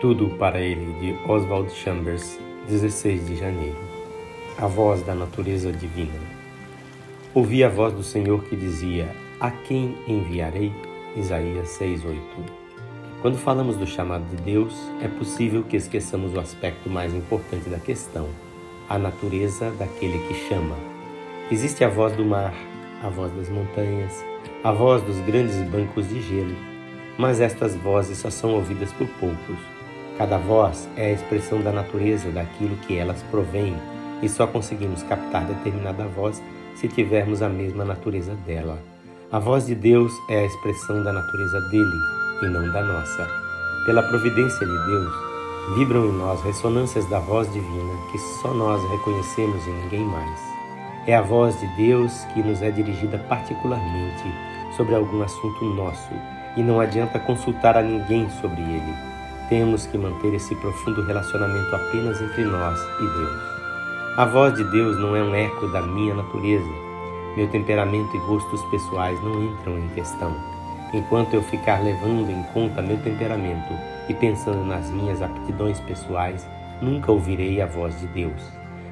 Tudo para ele, de Oswald Chambers, 16 de janeiro. A voz da natureza divina. Ouvi a voz do Senhor que dizia: A quem enviarei? Isaías 6:8. Quando falamos do chamado de Deus, é possível que esqueçamos o aspecto mais importante da questão, a natureza daquele que chama. Existe a voz do mar, a voz das montanhas, a voz dos grandes bancos de gelo, mas estas vozes só são ouvidas por poucos Cada voz é a expressão da natureza daquilo que elas provêm e só conseguimos captar determinada voz se tivermos a mesma natureza dela. A voz de Deus é a expressão da natureza dele e não da nossa. Pela providência de Deus, vibram em nós ressonâncias da voz divina que só nós reconhecemos e ninguém mais. É a voz de Deus que nos é dirigida particularmente sobre algum assunto nosso e não adianta consultar a ninguém sobre ele temos que manter esse profundo relacionamento apenas entre nós e Deus. A voz de Deus não é um eco da minha natureza. Meu temperamento e gostos pessoais não entram em questão. Enquanto eu ficar levando em conta meu temperamento e pensando nas minhas aptidões pessoais, nunca ouvirei a voz de Deus.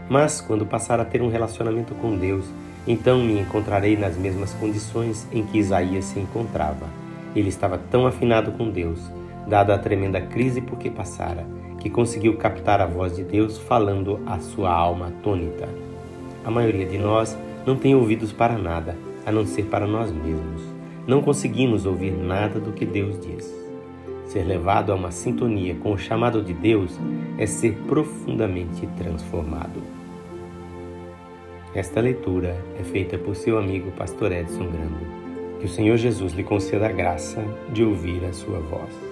Mas quando passar a ter um relacionamento com Deus, então me encontrarei nas mesmas condições em que Isaías se encontrava. Ele estava tão afinado com Deus dada a tremenda crise por que passara, que conseguiu captar a voz de Deus falando à sua alma atônita. A maioria de nós não tem ouvidos para nada, a não ser para nós mesmos. Não conseguimos ouvir nada do que Deus diz. Ser levado a uma sintonia com o chamado de Deus é ser profundamente transformado. Esta leitura é feita por seu amigo Pastor Edson Grando. Que o Senhor Jesus lhe conceda a graça de ouvir a sua voz.